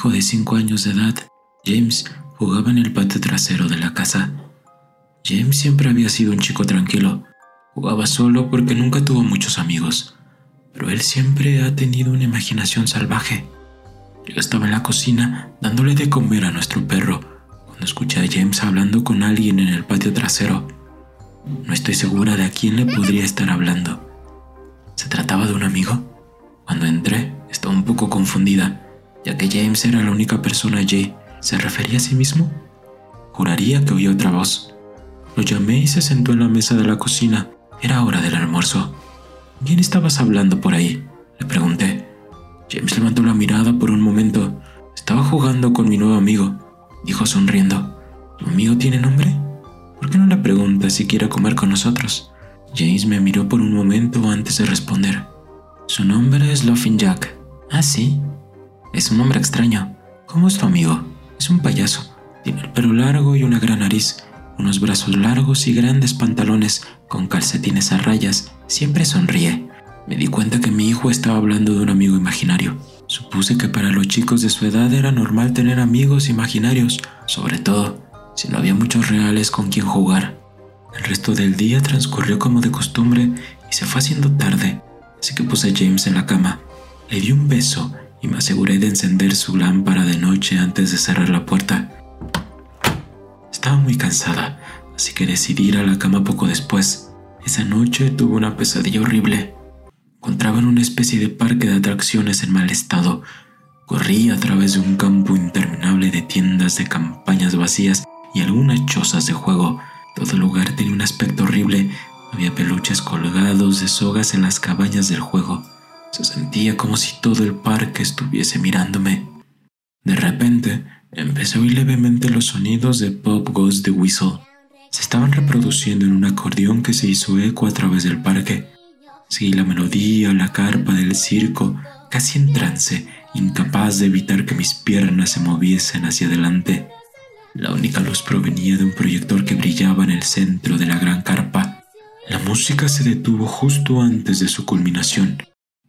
hijo de cinco años de edad, James, jugaba en el patio trasero de la casa. James siempre había sido un chico tranquilo. Jugaba solo porque nunca tuvo muchos amigos, pero él siempre ha tenido una imaginación salvaje. Yo estaba en la cocina dándole de comer a nuestro perro cuando escuché a James hablando con alguien en el patio trasero. No estoy segura de a quién le podría estar hablando. ¿Se trataba de un amigo? Cuando entré, estaba un poco confundida, ya que James era la única persona allí. ¿Se refería a sí mismo? Juraría que oí otra voz. Lo llamé y se sentó en la mesa de la cocina. Era hora del almuerzo. ¿Quién estabas hablando por ahí? Le pregunté. James levantó la mirada por un momento. Estaba jugando con mi nuevo amigo, dijo sonriendo. ¿Tu amigo tiene nombre? ¿Por qué no le preguntas si quiere comer con nosotros? James me miró por un momento antes de responder. Su nombre es Laughing Jack. Ah, sí. Es un nombre extraño. ¿Cómo es tu amigo? Es un payaso. Tiene el pelo largo y una gran nariz, unos brazos largos y grandes pantalones con calcetines a rayas. Siempre sonríe. Me di cuenta que mi hijo estaba hablando de un amigo imaginario. Supuse que para los chicos de su edad era normal tener amigos imaginarios, sobre todo si no había muchos reales con quien jugar. El resto del día transcurrió como de costumbre y se fue haciendo tarde, así que puse a James en la cama. Le di un beso y me aseguré de encender su lámpara de noche antes de cerrar la puerta. Estaba muy cansada, así que decidí ir a la cama poco después. Esa noche tuve una pesadilla horrible. Encontraba en una especie de parque de atracciones en mal estado. Corrí a través de un campo interminable de tiendas de campañas vacías y algunas chozas de juego. Todo el lugar tenía un aspecto horrible. Había peluches colgados de sogas en las cabañas del juego. Se sentía como si todo el parque estuviese mirándome. De repente, empecé a oír levemente los sonidos de Pop Goes the Whistle. Se estaban reproduciendo en un acordeón que se hizo eco a través del parque. Seguí la melodía, la carpa del circo, casi en trance, incapaz de evitar que mis piernas se moviesen hacia adelante. La única luz provenía de un proyector que brillaba en el centro de la gran carpa. La música se detuvo justo antes de su culminación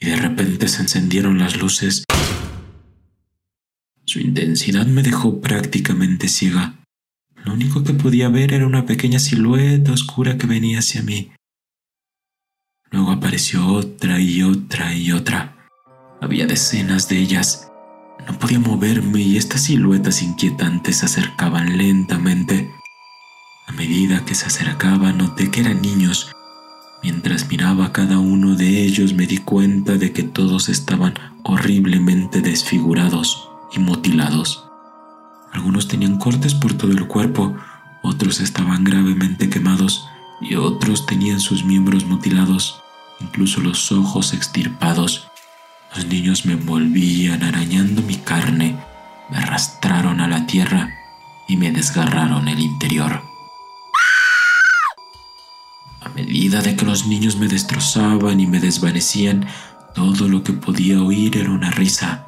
y de repente se encendieron las luces. Su intensidad me dejó prácticamente ciega. Lo único que podía ver era una pequeña silueta oscura que venía hacia mí. Luego apareció otra y otra y otra. Había decenas de ellas. No podía moverme y estas siluetas inquietantes se acercaban lentamente. A medida que se acercaban noté que eran niños. Mientras miraba cada uno de ellos me di cuenta de que todos estaban horriblemente desfigurados y mutilados. Algunos tenían cortes por todo el cuerpo, otros estaban gravemente quemados y otros tenían sus miembros mutilados, incluso los ojos extirpados. Los niños me envolvían arañando mi carne, me arrastraron a la tierra y me desgarraron el interior. De que los niños me destrozaban y me desvanecían, todo lo que podía oír era una risa,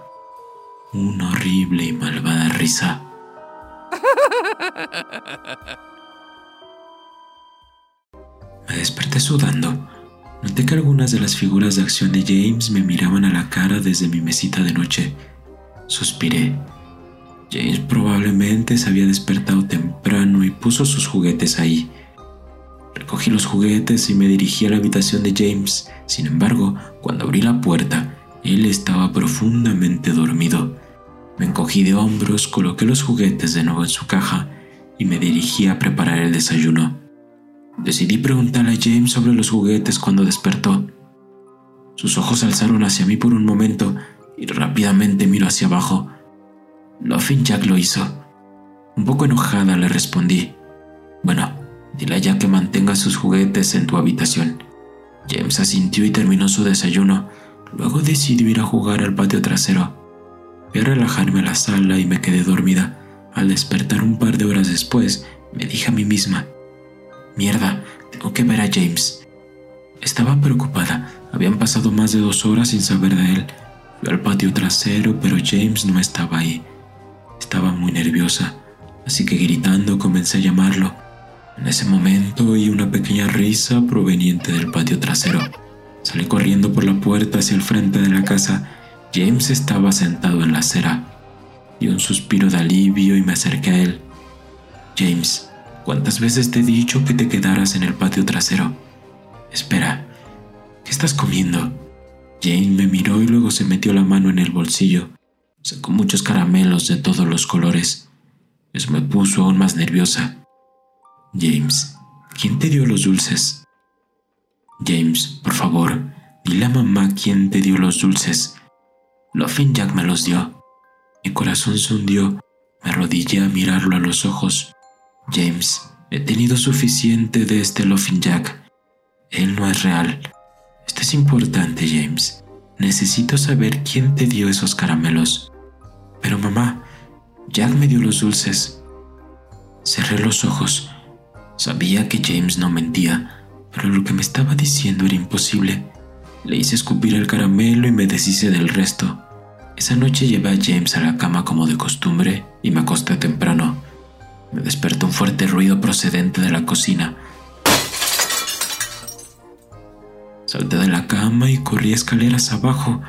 una horrible y malvada risa. Me desperté sudando. Noté que algunas de las figuras de acción de James me miraban a la cara desde mi mesita de noche. Suspiré. James probablemente se había despertado temprano y puso sus juguetes ahí. Recogí los juguetes y me dirigí a la habitación de James. Sin embargo, cuando abrí la puerta, él estaba profundamente dormido. Me encogí de hombros, coloqué los juguetes de nuevo en su caja y me dirigí a preparar el desayuno. Decidí preguntarle a James sobre los juguetes cuando despertó. Sus ojos alzaron hacia mí por un momento y rápidamente miró hacia abajo. Luffin Jack lo hizo. Un poco enojada le respondí. Bueno, dile a Jack que mantenga sus juguetes en tu habitación. James asintió y terminó su desayuno. Luego decidió ir a jugar al patio trasero. Fui a relajarme a la sala y me quedé dormida. Al despertar un par de horas después, me dije a mí misma, Mierda, tengo que ver a James. Estaba preocupada. Habían pasado más de dos horas sin saber de él. Fui al patio trasero, pero James no estaba ahí. Estaba muy nerviosa, así que gritando comencé a llamarlo. En ese momento oí una pequeña risa proveniente del patio trasero. Salí corriendo por la puerta hacia el frente de la casa. James estaba sentado en la acera. Di un suspiro de alivio y me acerqué a él. James, ¿cuántas veces te he dicho que te quedaras en el patio trasero? Espera, ¿qué estás comiendo? Jane me miró y luego se metió la mano en el bolsillo. Sacó muchos caramelos de todos los colores. Eso me puso aún más nerviosa. James, ¿quién te dio los dulces? James, por favor, dile a mamá quién te dio los dulces. Loffin Jack me los dio. Mi corazón se hundió. Me arrodillé a mirarlo a los ojos. James, he tenido suficiente de este Laughing Jack. Él no es real. Esto es importante, James. Necesito saber quién te dio esos caramelos. Pero mamá, Jack me dio los dulces. Cerré los ojos. Sabía que James no mentía, pero lo que me estaba diciendo era imposible. Le hice escupir el caramelo y me deshice del resto. Esa noche llevé a James a la cama como de costumbre y me acosté temprano. Me despertó un fuerte ruido procedente de la cocina. Salté de la cama y corrí escaleras abajo.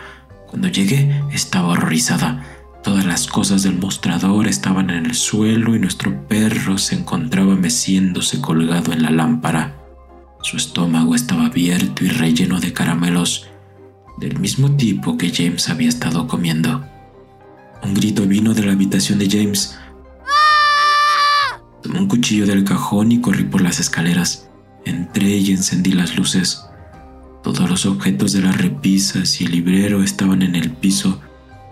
Cuando llegué estaba horrorizada. Todas las cosas del mostrador estaban en el suelo y nuestro perro se encontraba meciéndose colgado en la lámpara. Su estómago estaba abierto y relleno de caramelos del mismo tipo que James había estado comiendo. Un grito vino de la habitación de James. Tomé un cuchillo del cajón y corrí por las escaleras. Entré y encendí las luces. Todos los objetos de las repisas y el librero estaban en el piso.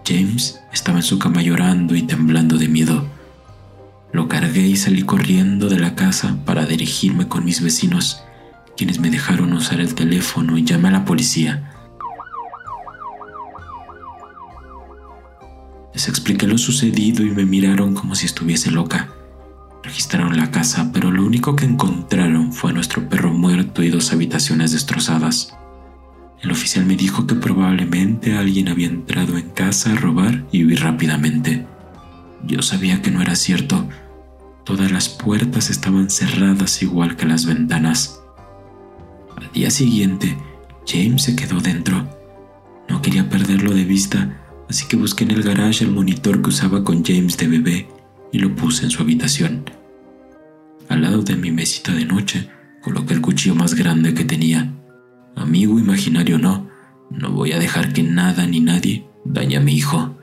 James estaba en su cama llorando y temblando de miedo. Lo cargué y salí corriendo de la casa para dirigirme con mis vecinos, quienes me dejaron usar el teléfono y llamé a la policía. Les expliqué lo sucedido y me miraron como si estuviese loca. Registraron la casa, pero lo único que encontraron fue a nuestro perro muerto y dos habitaciones destrozadas. El oficial me dijo que probablemente alguien había entrado en casa a robar y huir rápidamente. Yo sabía que no era cierto. Todas las puertas estaban cerradas igual que las ventanas. Al día siguiente, James se quedó dentro. No quería perderlo de vista así que busqué en el garage el monitor que usaba con James de bebé y lo puse en su habitación. Al lado de mi mesita de noche coloqué el cuchillo más grande que tenía. Amigo imaginario no, no voy a dejar que nada ni nadie dañe a mi hijo.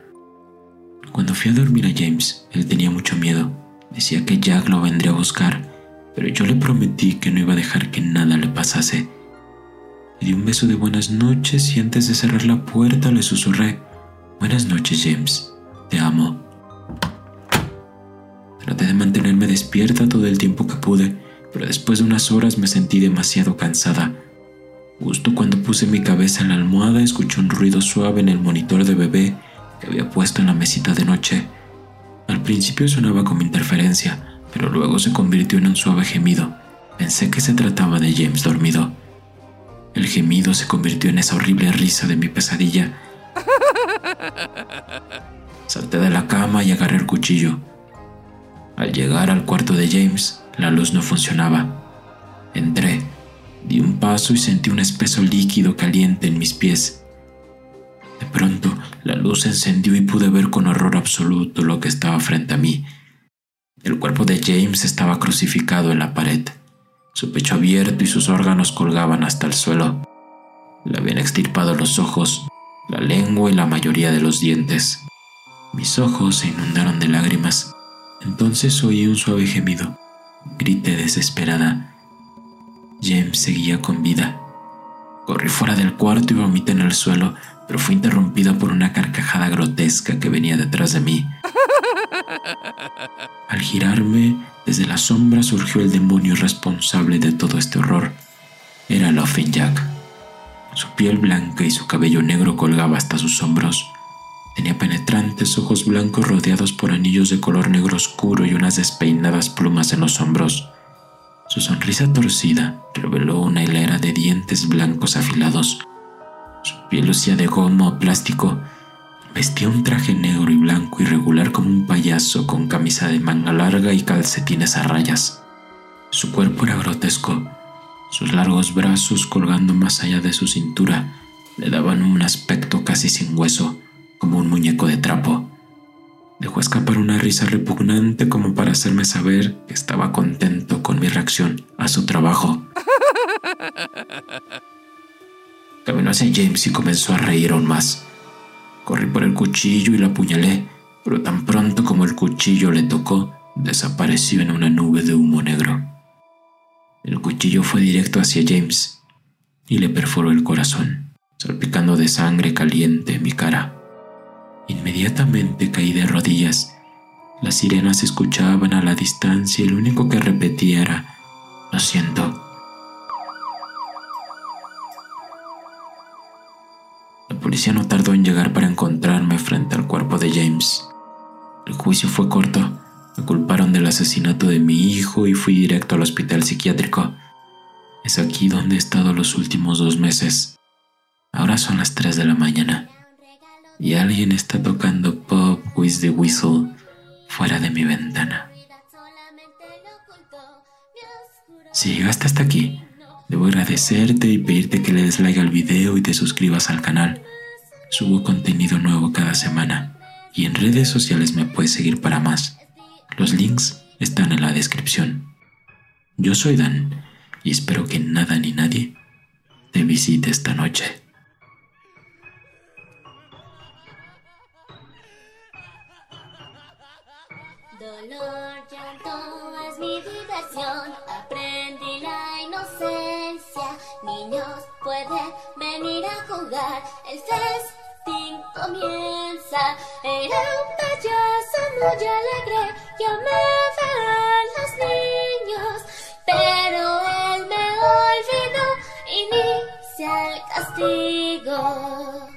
Cuando fui a dormir a James, él tenía mucho miedo. Decía que Jack lo vendría a buscar, pero yo le prometí que no iba a dejar que nada le pasase. Le di un beso de buenas noches y antes de cerrar la puerta le susurré, Buenas noches, James. Te amo. Traté de mantenerme despierta todo el tiempo que pude, pero después de unas horas me sentí demasiado cansada. Justo cuando puse mi cabeza en la almohada escuché un ruido suave en el monitor de bebé que había puesto en la mesita de noche. Al principio sonaba como interferencia, pero luego se convirtió en un suave gemido. Pensé que se trataba de James dormido. El gemido se convirtió en esa horrible risa de mi pesadilla Salté de la cama y agarré el cuchillo. Al llegar al cuarto de James, la luz no funcionaba. Entré, di un paso y sentí un espeso líquido caliente en mis pies. De pronto, la luz se encendió y pude ver con horror absoluto lo que estaba frente a mí. El cuerpo de James estaba crucificado en la pared, su pecho abierto y sus órganos colgaban hasta el suelo. Le habían extirpado los ojos la lengua y la mayoría de los dientes. Mis ojos se inundaron de lágrimas. Entonces oí un suave gemido. Grité desesperada. James seguía con vida. Corrí fuera del cuarto y vomité en el suelo, pero fue interrumpida por una carcajada grotesca que venía detrás de mí. Al girarme, desde la sombra surgió el demonio responsable de todo este horror. Era Laughing Jack. Su piel blanca y su cabello negro colgaba hasta sus hombros. Tenía penetrantes ojos blancos rodeados por anillos de color negro oscuro y unas despeinadas plumas en los hombros. Su sonrisa torcida reveló una hilera de dientes blancos afilados. Su piel lucía de goma o plástico. Vestía un traje negro y blanco irregular como un payaso con camisa de manga larga y calcetines a rayas. Su cuerpo era grotesco, sus largos brazos colgando más allá de su cintura le daban un aspecto casi sin hueso, como un muñeco de trapo. Dejó escapar una risa repugnante como para hacerme saber que estaba contento con mi reacción a su trabajo. Caminó hacia James y comenzó a reír aún más. Corrí por el cuchillo y lo apuñalé, pero tan pronto como el cuchillo le tocó, desapareció en una nube de humo negro. El cuchillo fue directo hacia James y le perforó el corazón, salpicando de sangre caliente mi cara. Inmediatamente caí de rodillas. Las sirenas escuchaban a la distancia y lo único que repetía era, lo siento. La policía no tardó en llegar para encontrarme frente al cuerpo de James. El juicio fue corto. Me culparon del asesinato de mi hijo y fui directo al hospital psiquiátrico. Es aquí donde he estado los últimos dos meses. Ahora son las 3 de la mañana y alguien está tocando Pop with the Whistle fuera de mi ventana. Si llegaste hasta aquí, debo agradecerte y pedirte que le des like al video y te suscribas al canal. Subo contenido nuevo cada semana y en redes sociales me puedes seguir para más. Los links están en la descripción. Yo soy Dan y espero que nada ni nadie te visite esta noche. Dolor, llanto es mi diversión. Aprendí la inocencia. Niños, pueden venir a jugar. El festín comienza. Era un payaso muy alegre. Ya me verán los niños. Pero él me olvidó. Inicia el castigo.